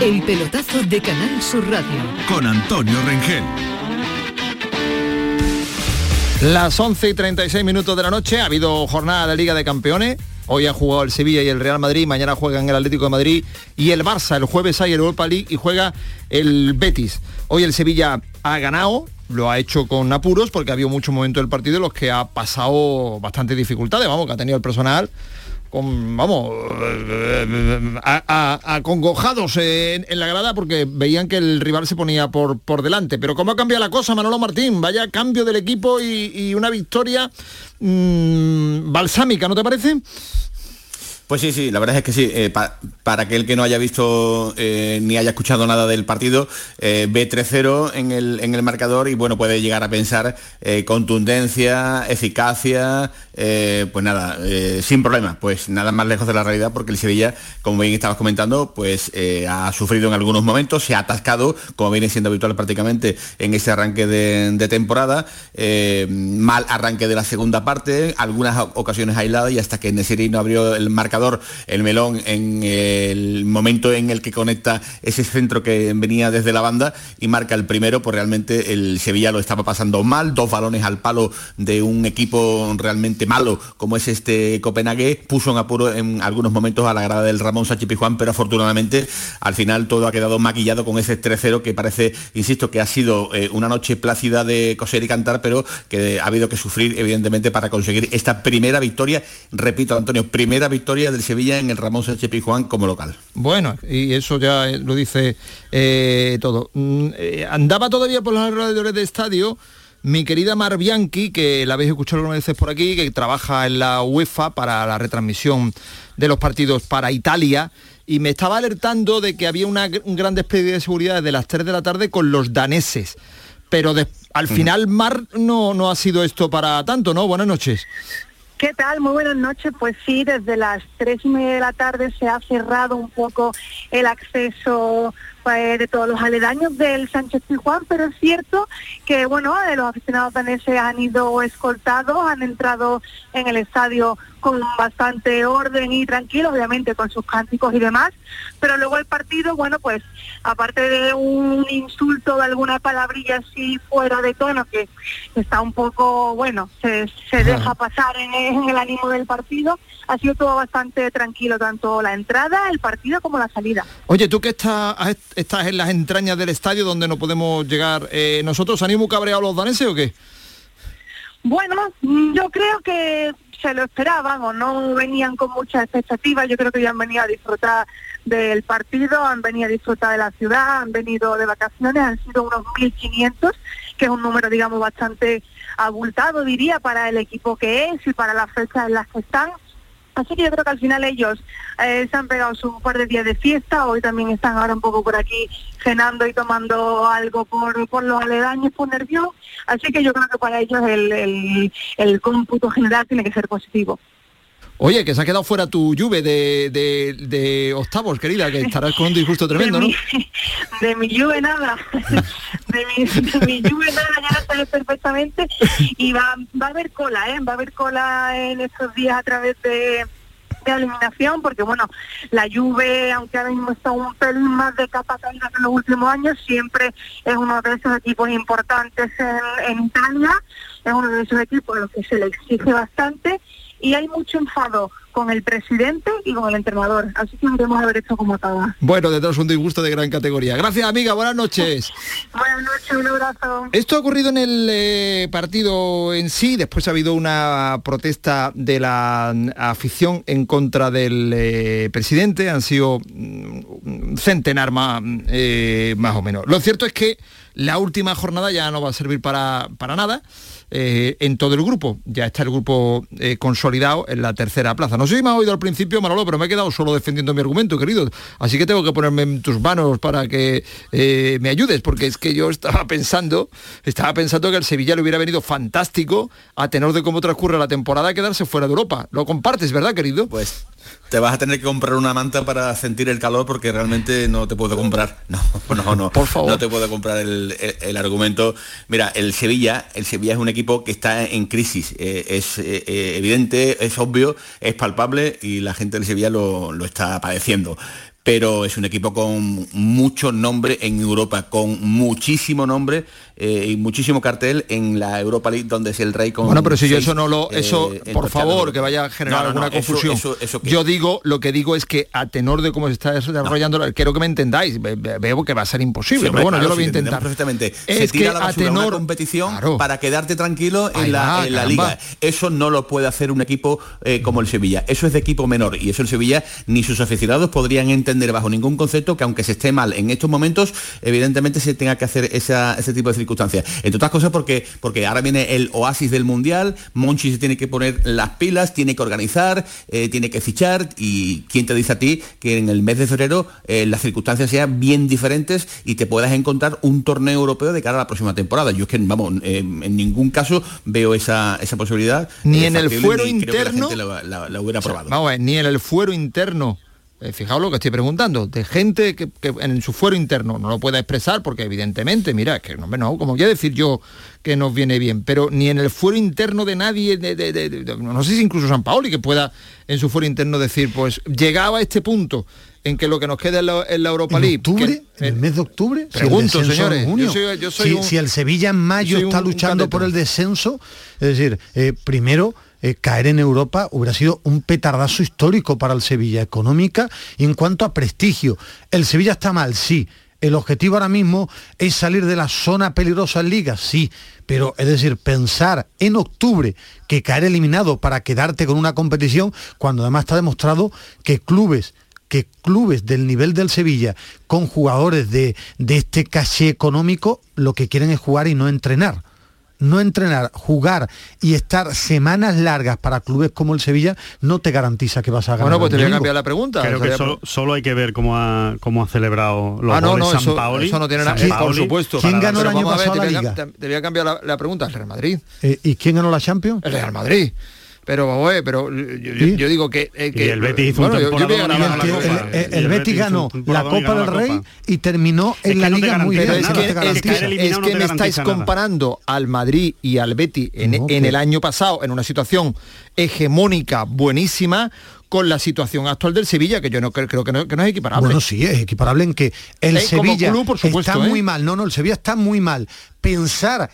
El pelotazo de Canal Sur Radio. Con Antonio Rengel. Las 11 y 36 minutos de la noche ha habido jornada de Liga de Campeones. Hoy han jugado el Sevilla y el Real Madrid, mañana juegan el Atlético de Madrid y el Barça. El jueves hay el Europa League y juega el Betis. Hoy el Sevilla ha ganado, lo ha hecho con apuros porque ha habido muchos momentos del partido en los que ha pasado bastante dificultades, vamos, que ha tenido el personal vamos, acongojados en, en la grada porque veían que el rival se ponía por, por delante. Pero ¿cómo ha cambiado la cosa, Manolo Martín? Vaya cambio del equipo y, y una victoria mm, balsámica, ¿no te parece? Pues sí, sí, la verdad es que sí. Eh, pa- para aquel que no haya visto eh, ni haya escuchado nada del partido, eh, ve 3-0 en el, en el marcador y bueno, puede llegar a pensar eh, contundencia, eficacia, pues nada, sin problema. Pues nada más lejos de la realidad porque el Sevilla, como bien estabas comentando, pues ha sufrido en algunos momentos, se ha atascado, como viene siendo habitual prácticamente en ese arranque de, temporada, mal arranque de la segunda parte, algunas ocasiones aisladas y hasta que Nesiri no abrió el marcador, el melón en el momento en el que conecta ese centro que venía desde la banda y marca el primero, pues realmente el Sevilla lo estaba pasando mal, dos balones al palo de un equipo realmente malo como es este Copenhague, puso en apuro en algunos momentos a la grada del Ramón Sánchez Pizjuán, pero afortunadamente al final todo ha quedado maquillado con ese 3-0 que parece, insisto, que ha sido eh, una noche plácida de coser y cantar, pero que ha habido que sufrir evidentemente para conseguir esta primera victoria, repito Antonio, primera victoria del Sevilla en el Ramón Sánchez Pizjuán como local. Bueno, y eso ya eh, lo dice eh, todo. Mm, eh, andaba todavía por los alrededores del estadio mi querida Mar Bianchi, que la habéis escuchado algunas veces por aquí, que trabaja en la UEFA para la retransmisión de los partidos para Italia, y me estaba alertando de que había una, un gran despliegue de seguridad desde las 3 de la tarde con los daneses. Pero de- al final, Mar, no, no ha sido esto para tanto, ¿no? Buenas noches. ¿Qué tal? Muy buenas noches. Pues sí, desde las tres y media de la tarde se ha cerrado un poco el acceso pues, de todos los aledaños del Sánchez Pizjuán, pero es cierto que bueno, los aficionados daneses han ido escoltados, han entrado en el estadio con bastante orden y tranquilo, obviamente con sus cánticos y demás, pero luego el partido, bueno, pues aparte de un insulto de alguna palabrilla así fuera de tono, que está un poco, bueno, se, se deja pasar en, en el ánimo del partido, ha sido todo bastante tranquilo, tanto la entrada, el partido como la salida. Oye, tú que estás, estás en las entrañas del estadio donde no podemos llegar, eh, ¿nosotros han muy cabreados los daneses o qué? Bueno, mm, yo creo que se lo esperaban o no venían con muchas expectativas. Yo creo que ya han venido a disfrutar del partido, han venido a disfrutar de la ciudad, han venido de vacaciones, han sido unos 1.500, que es un número, digamos, bastante abultado, diría, para el equipo que es y para las fechas en las que están. Así que yo creo que al final ellos eh, se han pegado su par de días de fiesta, hoy también están ahora un poco por aquí cenando y tomando algo por, por los aledaños, por nervios, así que yo creo que para ellos el, el, el cómputo general tiene que ser positivo. Oye, que se ha quedado fuera tu Juve de, de, de octavos, querida, que estarás con un disgusto tremendo, de ¿no? Mi, de mi Juve nada. De mi, de mi Juve nada, ya lo sabes perfectamente. Y va, va a haber cola, ¿eh? Va a haber cola en estos días a través de de eliminación porque bueno la Juve aunque ahora mismo está un pelín más de capa caída que en los últimos años siempre es uno de esos equipos importantes en, en Italia es uno de esos equipos a los que se le exige bastante y hay mucho enfado con el presidente y con el entrenador. Así que debemos haber hecho como estaba. Bueno, de todos un disgusto de gran categoría. Gracias, amiga. Buenas noches. Buenas noches, un abrazo. Esto ha ocurrido en el eh, partido en sí. Después ha habido una protesta de la afición en contra del eh, presidente. Han sido mm, un centenar más, eh, más o menos. Lo cierto es que la última jornada ya no va a servir para, para nada. Eh, en todo el grupo. Ya está el grupo eh, consolidado en la tercera plaza. No sé si me ha oído al principio, Manolo, pero me he quedado solo defendiendo mi argumento, querido. Así que tengo que ponerme en tus manos para que eh, me ayudes, porque es que yo estaba pensando, estaba pensando que el Sevilla le hubiera venido fantástico a tenor de cómo transcurre la temporada quedarse fuera de Europa. Lo compartes, ¿verdad, querido? Pues te vas a tener que comprar una manta para sentir el calor porque realmente no te puedo comprar. No, no, no. Por favor. No te puedo comprar el, el, el argumento. Mira, el Sevilla, el Sevilla es un equipo que está en crisis. Eh, es eh, evidente, es obvio, es palpable y la gente del Sevilla lo, lo está padeciendo pero es un equipo con mucho nombre en Europa, con muchísimo nombre eh, y muchísimo cartel en la Europa League, donde es el rey con. Bueno, pero si yo eso no lo. Eso, eh, por en favor, que vaya a generar No, no, no, alguna eso- confusión. eso- eso yo digo, lo que digo es que a tenor de cómo se está desarrollando, quiero que me entendáis. ve- ve- Veo que va a ser imposible, Sí, hombre, pero bueno, claro, yo lo voy a intentar. perfectamente. Se Es tira que a la a basura una tenor. competición para quedarte tranquilo en la, va, en la liga. Eso no lo puede hacer un equipo eh, como el Sevilla. Eso es de equipo menor y eso el Sevilla ni sus aficionados podrían entender bajo ningún concepto que aunque se esté mal en estos momentos, evidentemente se tenga que hacer esa- ese tipo de circunstancias. Entre otras cosas porque, porque ahora viene el oasis del Mundial, Monchi se tiene que poner las pilas, tiene que organizar, eh, tiene que fichar y quién te dice a ti que en el mes de febrero eh, las circunstancias sean bien diferentes y te puedas encontrar un torneo europeo de cara a la próxima temporada. Yo es que, vamos, eh, en ningún caso veo esa, esa posibilidad. Ni eh, en el fuero interno- la, la- la hubiera O sea, probado. vamos a ver, ni en el fuero interno. Eh, fijaos lo que estoy preguntando, de gente que, que en su fuero interno no lo pueda expresar, porque evidentemente, mira, es que no, no, como voy a decir yo que nos viene bien, pero ni en el fuero interno de nadie, de- de- de- de- no sé si incluso San Paoli, que pueda en su fuero interno decir, pues llegaba a este punto en que lo que nos queda en la, en la Europa ¿En League. octubre? que- ¿En el mes de octubre? Pregunto, señores, en junio. yo soy- yo soy si, un- si el Sevilla en mayo está luchando por el descenso, es decir, eh, primero eh, caer en Europa hubiera sido un petardazo histórico para el Sevilla, económica y en cuanto a prestigio. El Sevilla está mal, sí. El objetivo ahora mismo es salir de la zona peligrosa en Liga, sí. Pero es decir, pensar en octubre que caer eliminado para quedarte con una competición, cuando además está demostrado que clubes que clubes del nivel del Sevilla con jugadores de, de este caché económico lo que quieren es jugar y no entrenar. No entrenar, jugar y estar semanas largas para clubes como el Sevilla no te garantiza que vas a ganar. Bueno, pues te voy a cambiar la pregunta. Creo O que sea, solo, solo hay que ver cómo ha, cómo ha celebrado los Ah, no, goles no, San eso, Paoli. eso no tiene nada por supuesto. ¿Quién ganó el año ver, pasado te la voy a- Liga? Te, te voy a cambiar la, la pregunta, el Real Madrid. Eh, ¿Y quién ganó la Champions? El Real Madrid. Pero, oye, pero yo, digo que, eh, que el Betis hizo un yo- yo y la Copa. El, el el Betis Betis ganó la y Copa del Rey Copa. y terminó Es en la no liga muy bien. Pero es no que, te es que- es que me estáis nada. comparando al Madrid y al Betis en, No, en el año pasado en una situación hegemónica buenísima con la situación actual del Sevilla, que yo no creo, creo que, no, que no es equiparable. Bueno, sí, es equiparable en que el como Sevilla club, por supuesto, está ¿eh? muy mal. No, no, el Sevilla está muy mal. Pensar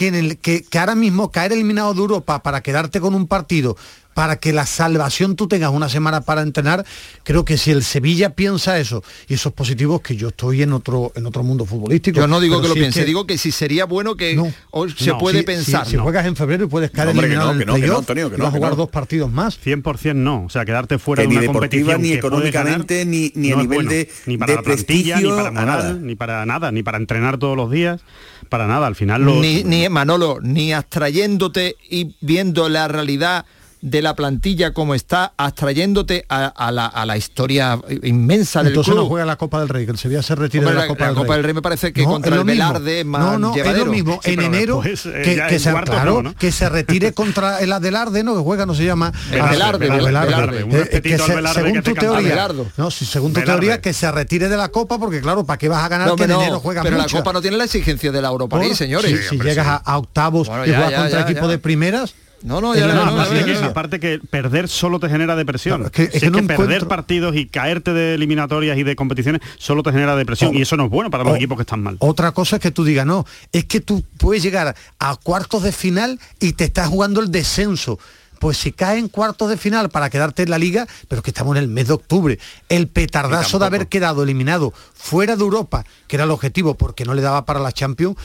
que, ahora mismo caer eliminado de Europa para quedarte con un partido, para que la salvación tú tengas una semana para entrenar, creo que si el Sevilla piensa eso y esos positivos, que yo estoy en otro en otro mundo futbolístico. yo no digo que lo si es piense, digo que si sería bueno que o se No, puede si- pensar. Si, si juegas en febrero y puedes caer No, hombre, que eliminado no, en que el no, que no, Antonio, que no, vas a que jugar no. dos partidos más. 100% no, o sea, quedarte fuera Que de ni una deportiva, competición ni que económicamente, ni- ni a no nivel de- ni para de la plantilla, ni prestigio, para moral, nada. ni para nada, ni para entrenar todos los días, para nada. Al final lo ni, ni Manolo, ni abstrayéndote y viendo la realidad de la plantilla como está, abstrayéndote a, a la, a la historia inmensa del Entonces club. no juega la Copa del Rey, que el Sevilla se retire Hombre, de la, la- Copa, la del, Copa Rey. del Rey me parece que No, contra es el. Velarde es más No, no, es llevadero. lo mismo. Sí, en enero, después, eh, que, en se, cuartos claro, no, ¿no? que se retire contra el Adelarde, ¿no? Que juega, no se llama Velarde. Velarde. Un Eh, Velarde según tu teoría, no, si según tu teoría que se retire de la Copa, porque claro, ¿para qué vas a ganar No, que en enero juegas pero mucho? la Copa no tiene la exigencia de la Europa League, señores. Si, llegas a, octavos y juegas contra ya, equipo ya. de primeras, No, no, es ya, no, aparte, que, aparte que perder solo te genera depresión. Claro, es que- es Si que no perder encuentro- partidos y caerte de eliminatorias y de competiciones solo te genera depresión. O- y eso no es bueno para los o- equipos que están mal. Otra cosa es que tú digas, no, es que tú puedes llegar a cuartos de final y te estás jugando el descenso. Pues si cae en cuartos de final para quedarte en la liga, pero es que estamos en el mes de octubre, el petardazo de haber quedado eliminado fuera de Europa, que era el objetivo porque no le daba para la Champions,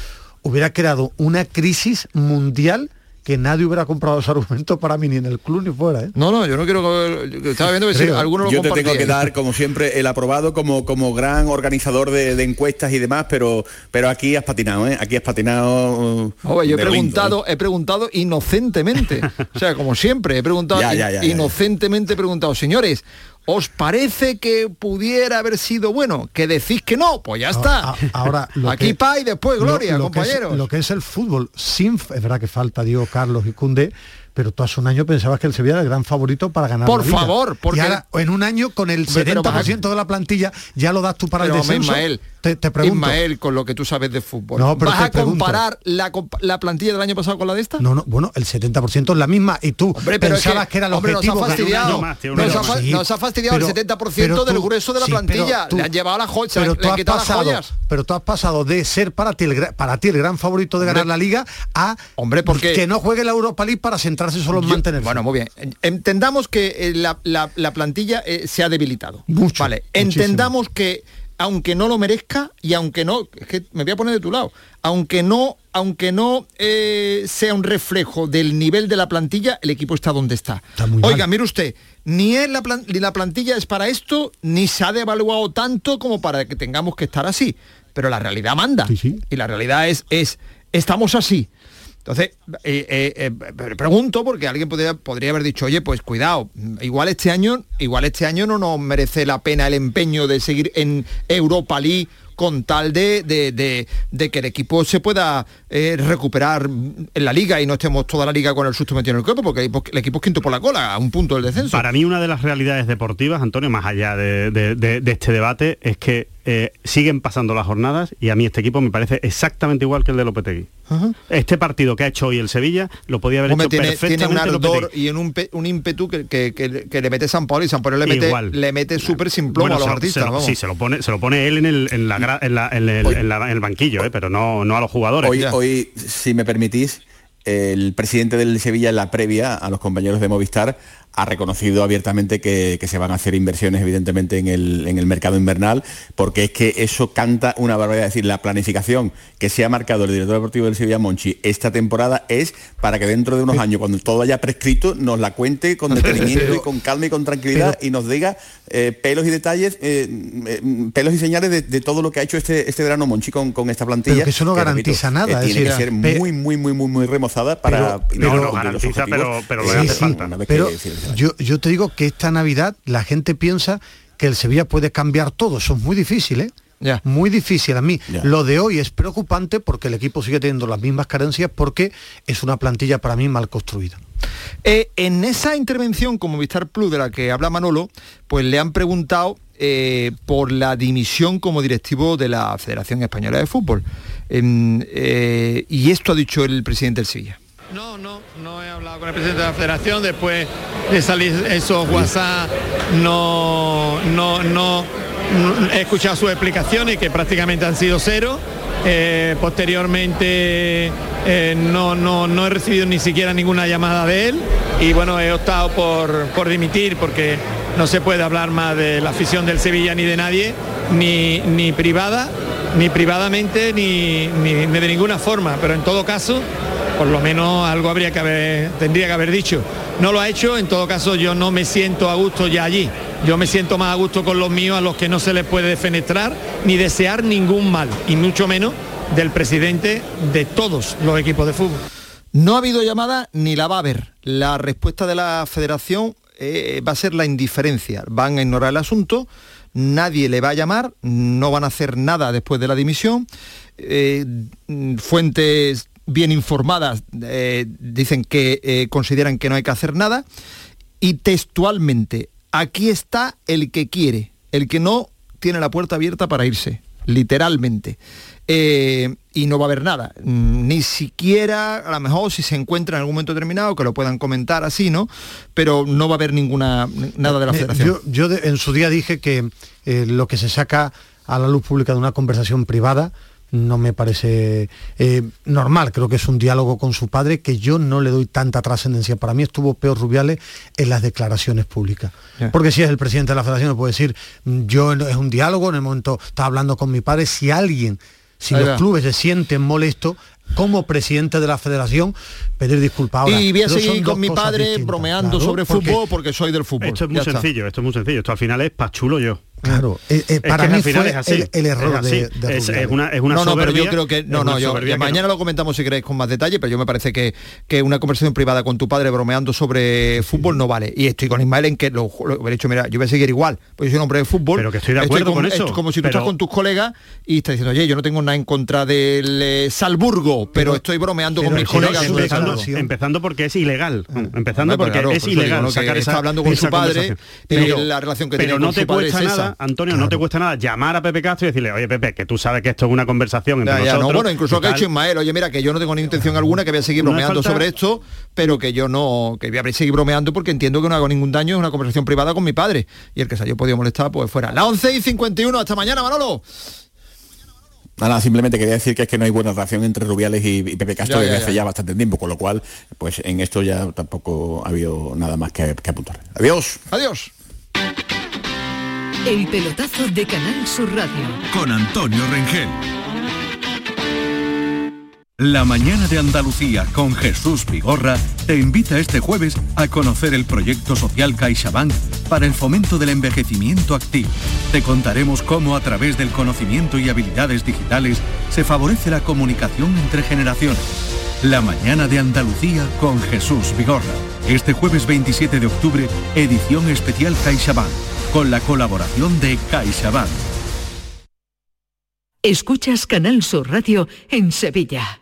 hubiera creado una crisis mundial que nadie hubiera comprado ese argumento para mí ni en el club ni fuera. ¿eh? No, no, yo no quiero que yo estaba viendo que si algunos lo Yo te tengo que dar, como siempre, el aprobado como, como gran organizador de, de encuestas y demás, pero, pero aquí has patinado, ¿eh? Aquí has patinado. uh, Oye, yo he preguntado, ¿eh? he preguntado inocentemente. o sea, como siempre, he preguntado Ya, ya, ya, ya, inocentemente he preguntado, señores, ¿os parece que pudiera haber sido bueno? Que decís que no, pues ya está. A- ahora, lo Aquí que- pa y después lo- gloria, lo que es- compañeros. lo que es el fútbol, sin, es verdad que falta Diego Carlos y Cundé, pero tú hace un año pensabas que el Sevilla era el gran favorito para ganar Por la Liga. favor, porque- Y ahora, en un año con el Hombre, pero 70% de la plantilla ya lo das tú para Pero, el descenso. Ismael, te, te pregunto. Ismael, con lo que tú sabes de fútbol. No, pero ¿Vas a comparar la, la plantilla del año pasado con la de esta? No, no, bueno, el 70% es la misma y tú Hombre, pero es pensabas que, que, era el hombre, nos ha objetivo. ganar un fastidiado, más, tío, nos, ha. Sí, nos ha fastidiado pero- el 70% pero del tú- grueso de la sí, plantilla. tú- le han llevado la joya, pero le tú has quitado las pasado, joyas. pero tú has pasado de ser para ti el, para ti el gran favorito de ganar la liga a hombre, porque- que no juegue la Europa League para centrarse solo en mantenerse. Bueno, muy bien. Entendamos que eh, la, la- la plantilla eh, se ha debilitado. Mucho, Vale. muchísimo. Entendamos que aunque no lo merezca y aunque no, es que me voy a poner de tu lado, aunque no, aunque no eh, sea un reflejo del nivel de la plantilla, el equipo está donde está. muy mal. Oiga, mire usted, ni, es la, plan- ni la plantilla es para esto, ni se ha devaluado tanto como para que tengamos que estar así. Pero la realidad manda. Y la realidad es, es, estamos así. Entonces, eh, eh, eh, pre- pregunto porque alguien podría, podría haber dicho, oye, pues cuidado, igual este año, igual este año no nos merece la pena el empeño de seguir en Europa League con tal de, de- de- de que el equipo se pueda eh, recuperar en la liga y no estemos toda la liga con el susto metido en el cuerpo, porque el equipo, es quinto por la cola, a un punto del descenso. Para mí una de las realidades deportivas, Antonio, más allá de este debate, es que eh, siguen pasando las jornadas y a mí este equipo me parece exactamente igual que el de Lopetegui. Ajá. Este partido que ha hecho hoy el Sevilla lo podía haber Hombre, hecho tiene, tiene un perfectamente ardor Lopetegui. y en un, un ímpetu que, que- que- que le mete San Paulo y San Paulo le mete, Igual. le mete súper sin plomo Bueno, a los se artistas. se lo- vamos. sí, se lo pone, se lo pone él en el, en la gra- en la- en el, en la- en el banquillo, eh, pero no, no a los jugadores. Hoy, hoy, si me permitís, el presidente del Sevilla en la previa a los compañeros de Movistar ha reconocido abiertamente que, que se van a hacer inversiones evidentemente en el, en el mercado invernal, porque es que eso canta una barbaridad. Es decir, la planificación que se ha marcado el director deportivo del Sevilla, Monchi, esta temporada es para que dentro de unos años, cuando todo haya prescrito, nos la cuente con detenimiento y con calma y con tranquilidad y nos diga eh, pelos y detalles, eh, eh, pelos y señales de, de todo lo que ha hecho este, este verano Monchi con, con esta plantilla. Pero que eso no garantiza nada, eh, tiene que ser muy, muy, muy, muy, muy remozada para Pero- No, los garantiza, pero- pero le hace sí, falta. una vez Pero que- yo, yo te digo que esta Navidad la gente piensa que el Sevilla puede cambiar todo. Eso es muy difícil, ¿eh? Muy difícil a mí. Lo de hoy es preocupante porque el equipo sigue teniendo las mismas carencias porque es una plantilla para mí mal construida. Eh, en esa intervención como Vistar Plus de la que habla Manolo, pues le han preguntado eh, por la dimisión como directivo de la Federación Española de Fútbol. Eh, y esto ha dicho el presidente del Sevilla. No, no, no he hablado con el presidente de la federación, después de salir esos WhatsApp no, no, no, he escuchado sus explicaciones que prácticamente han sido cero. Eh, posteriormente eh, no, no, no he recibido ni siquiera ninguna llamada de él y bueno, he optado por, por dimitir porque no se puede hablar más de la afición del Sevilla ni de nadie, ni, ni privada, ni privadamente, ni, ni de ninguna forma, pero en todo caso por lo menos algo habría que haber, tendría que haber dicho. No lo ha hecho, en todo caso yo no me siento a gusto ya allí. Yo me siento más a gusto con los míos a los que no se les puede defenestrar ni desear ningún mal, y mucho menos del presidente de todos los equipos de fútbol. No ha habido llamada ni la va a haber. La respuesta de la federación eh, va a ser la indiferencia. Van a ignorar el asunto, nadie le va a llamar, no van a hacer nada después de la dimisión. Eh, fuentes bien informadas eh, dicen que consideran que no hay que hacer nada y textualmente, aquí está el que quiere, el que no tiene la puerta abierta para irse, literalmente. Eh, y no va a haber nada, mm, ni siquiera, a lo mejor si se encuentra en algún momento determinado, que lo puedan comentar así, ¿no? Pero no va a haber ninguna, nada de la federación. Yo, en su día dije que lo que se saca a la luz pública de una conversación privada, no me parece eh, normal, creo que es un diálogo con su padre que yo no le doy tanta trascendencia. Para mí estuvo peor Rubiales en las declaraciones públicas. Porque si es el presidente de la federación, puede decir, mm, yo es un diálogo, en el momento estaba hablando con mi padre, si alguien, si los clubes se sienten molestos, como presidente de la federación pedir disculpas. y voy a seguir con mi padre bromeando sobre fútbol porque soy del fútbol. Esto es muy sencillo, esto es muy sencillo. Esto al final es pachulo yo. Claro, eh, eh, para mí fue el, error de, es, una, es una no, no, pero yo creo que no, no, yo, mañana lo comentamos si queréis con más detalle, pero yo me parece que, que una conversación privada con tu padre bromeando sobre fútbol no vale. Y estoy con Ismael en que lo, he dicho, mira, yo voy a seguir igual, pues yo soy un hombre de fútbol. Pero que estoy de acuerdo con eso. como si tú estás con tus colegas y estás diciendo, oye, yo no tengo nada en contra del eh, Salburgo, pero, estoy bromeando con mis colegas. Empezando, empezando, porque es ilegal. Ah. Empezando porque es ilegal. está hablando con su padre, la relación que Pero no te cuesta nada, Antonio, no te cuesta nada llamar a Pepe Castro y decirle, oye Pepe, que tú sabes que esto es una conversación entre nosotros. no, bueno, incluso que ha hecho Ismael, oye, mira, que yo no tengo ni intención alguna, que voy a seguir bromeando sobre esto, pero que yo no, que voy a seguir bromeando porque entiendo que no hago ningún daño, es una conversación privada con mi padre. Y el que se haya podido molestar, pues fuera. La 11 y 51, hasta mañana, Manolo. Nada, simplemente quería decir que es que no hay buena relación entre Rubiales y, Pepe Castro desde hace ya bastante tiempo, con lo cual, pues en esto ya tampoco ha habido nada más que, que apuntar. Adiós. Adiós. El pelotazo de Canal Sur Radio. Con Antonio Rengel. La mañana de Andalucía con Jesús Vigorra te invita este jueves a conocer el proyecto social CaixaBank para el fomento del envejecimiento activo. Te contaremos cómo a través del conocimiento y habilidades digitales se favorece la comunicación entre generaciones. La mañana de Andalucía con Jesús Vigorra. Este jueves 27 de octubre, edición especial CaixaBank con la colaboración de CaixaBank. Escuchas Canal Sur Radio en Sevilla.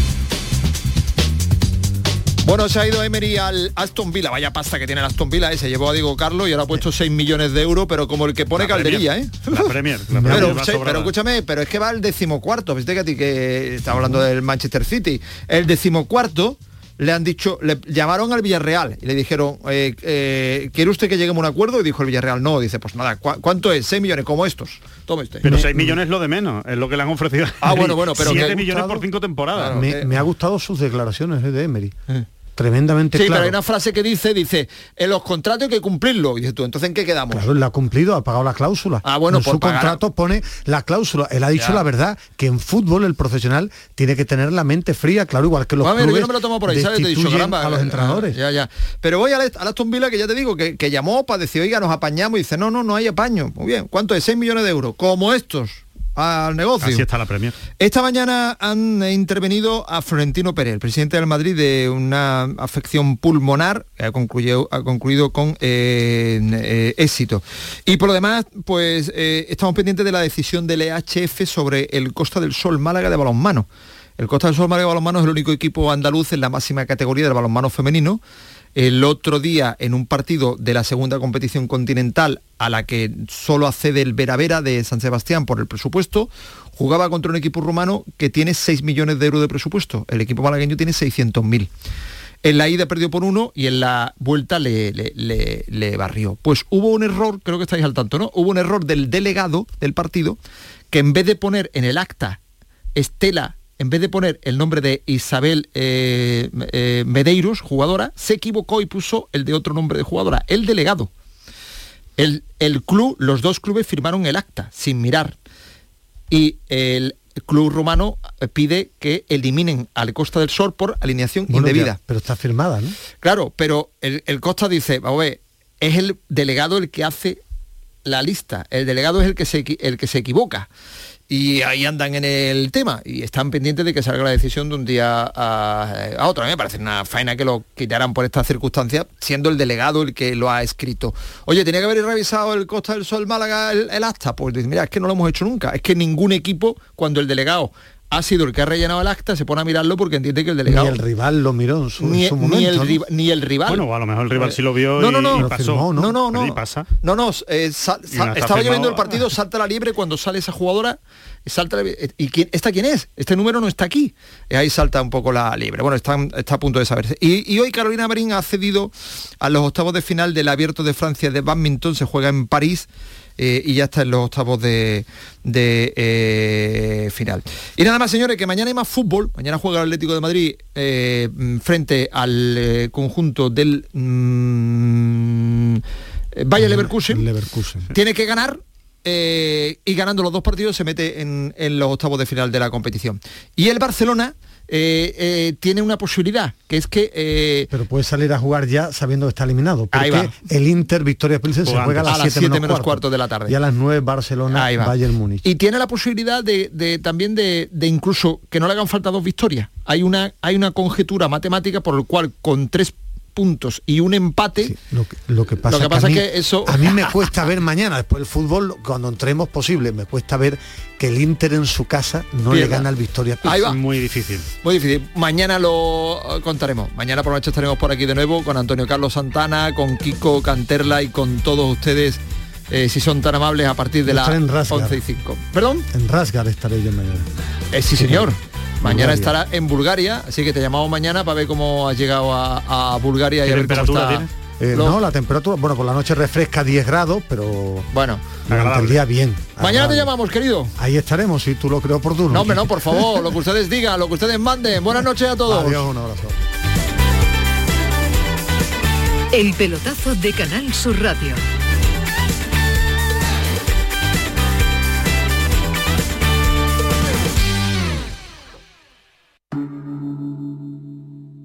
Bueno, se ha ido Emery al Aston Villa, vaya pasta que tiene el Aston Villa, ¿eh? se llevó a Diego Carlos y ahora ha puesto 6 millones de euros, pero como el que pone La calderilla. ¿eh? La Premier, la Premier pero, sí, pero escúchame, pero es que va al decimocuarto, viste que a ti que está hablando del Manchester City. El decimocuarto le han dicho, le llamaron al Villarreal y le dijeron, eh, eh, ¿quiere usted que lleguemos a un acuerdo? Y dijo el Villarreal, no, dice, pues nada, ¿cu- ¿cuánto es? 6 millones, como estos. Tome usted. Pero 6 millones es lo de menos, es lo que le han ofrecido. Ah, bueno, bueno, pero 7 que- millones por 5 temporadas. me, me ha gustado sus declaraciones eh, de Emery. Tremendamente Sí, claro. pero hay una frase que dice, dice, en los contratos hay que cumplirlo. Y dices tú, entonces ¿en qué quedamos? Claro, él la ha cumplido, ha pagado la cláusula. Ah, bueno, en por su pagar- contrato pone la cláusula. Él ha dicho Ya. la verdad, que en fútbol el profesional tiene que tener la mente fría, claro, igual que los a ver, clubes yo no me lo tomo por ahí, ¿sabes? Te dicho, caramba, a los eh, entrenadores. Ya, ya. Pero voy al, al Aston Villa que ya te digo, que, que llamó para decir, oiga, nos apañamos y dice, no, no, no hay apaño. Muy bien, ¿cuánto es? 6 millones de euros. Como estos al negocio. Así está la Premier. Esta mañana han intervenido a Florentino Pérez, el presidente del Madrid, de una afección pulmonar que ha concluido, ha concluido con eh, eh, éxito. Y por lo demás, pues eh, estamos pendientes de la decisión del EHF sobre el Costa del Sol Málaga de balonmano. El Costa del Sol Málaga de balonmano es el único equipo andaluz en la máxima categoría del balonmano femenino. El otro día, en un partido de la segunda competición continental, a la que solo accede el Vera Vera de San Sebastián por el presupuesto, jugaba contra un equipo rumano que tiene 6 millones de euros de presupuesto. El equipo malagueño tiene 600.000. En la ida perdió por uno y en la vuelta le, le- le- le barrió. Pues hubo un error, creo que estáis al tanto, ¿no? Hubo un error del delegado del partido que en vez de poner en el acta Estela, en vez de poner el nombre de Isabel eh, eh, Medeiros, jugadora, se equivocó y puso el de otro nombre de jugadora, el delegado. El, el club, los dos clubes firmaron el acta sin mirar. Y el club romano eh, pide que eliminen al Costa del Sol por alineación Bueno, ya, indebida. pero está firmada, ¿no? Claro, pero el, el Costa dice, vamos a ver, es el delegado el que hace la lista, el delegado es el que se, el que se equivoca. Y ahí andan en el tema y están pendientes de que salga la decisión de un día a, otro. A mí me parece una faena que lo quitaran por estas circunstancias, siendo el delegado el que lo ha escrito. Oye, tenía que haber revisado el Costa del Sol Málaga el, el acta. Pues mira, es que no lo hemos hecho nunca. Es que ningún equipo, cuando el delegado ha sido el que ha rellenado el acta, se pone a mirarlo porque entiende que el Ni delegado el rival lo miró en su, en ni, su ni momento. el, ¿no? riva- ni el rival. Bueno, a lo mejor el rival sí lo vio no, y, no, no, y pasó. firmó, ¿no? No, no, no. pasa. No, no, eh, sal- no sal- estaba yo viendo firmado. el partido, salta la liebre cuando sale esa jugadora, salta la- ¿y quién, esta quién es? Este número no está aquí. Eh, ahí salta un poco la liebre. Bueno, está, está a punto de saberse. Y, y hoy Carolina Marín ha accedido a los octavos de final del Abierto de Francia de badminton, se juega en París. Eh, y ya está en los octavos de, de, eh, final. Y nada más, señores, que mañana hay más fútbol. Mañana juega el Atlético de Madrid eh, mm, frente al conjunto del mm, eh, Bayer Leverkusen. Leverkusen. Tiene que ganar y ganando los dos partidos se mete en, en los octavos de final de la competición. Y el Barcelona eh, eh, tiene una posibilidad, que es que... eh, Pero puede salir a jugar ya sabiendo que está eliminado. Ahí Porque va. el Inter Victoria Pilsen se juega a las A las 7 siete menos, menos cuarto. de la tarde. Y a las 9 Barcelona, Ahí va. Bayern Múnich. Y tiene la posibilidad de, de también de, de incluso que no le hagan falta dos victorias. Hay una, hay una conjetura matemática por el cual con tres puntos y un empate, Lo que, lo que pasa, Lo que pasa mí, es que eso- a mí me cuesta ver mañana, después del fútbol, cuando entremos posible, me cuesta ver que el Inter en su casa no le Pierda. gana al Victoria. Ahí va. Muy difícil. muy difícil. Mañana lo contaremos. Mañana por la noche estaremos por aquí de nuevo con Antonio Carlos Santana, con Kiko Canterla y con todos ustedes, eh, si son tan amables, a partir de las estaré en Rasgar. 11 y 5. ¿Perdón? En Rasgar estaré yo mañana. Eh, sí, señor. Mañana Bulgaria. estará en Bulgaria, así que te llamamos mañana para ver cómo has llegado a, a Bulgaria y ¿Qué a ver cómo está. tiene? Eh, No, la temperatura, bueno, por la noche refresca 10 grados, pero bueno, durante el día bien. Mañana te llamamos, querido. Ahí estaremos, si tú lo creo oportuno. No, hombre, no, por favor, lo que ustedes digan, lo que ustedes manden. Buenas noches a todos. Adiós, un abrazo. El pelotazo de Canal Sur Radio.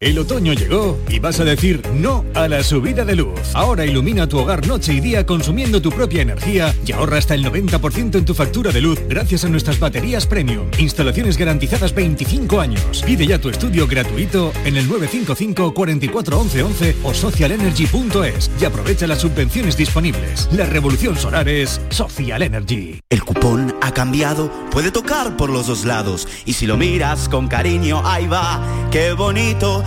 El otoño llegó y vas a decir no a la subida de luz. Ahora ilumina tu hogar noche y día consumiendo tu propia energía y ahorra hasta el 90% en tu factura de luz gracias a nuestras baterías premium. Instalaciones garantizadas 25 años. Pide ya tu estudio gratuito en el 955 44 11 11 o socialenergy.es y aprovecha las subvenciones disponibles. La revolución solar es Social Energy. El cupón ha cambiado, puede tocar por los dos lados. Y si lo miras con cariño, ahí va, qué bonito.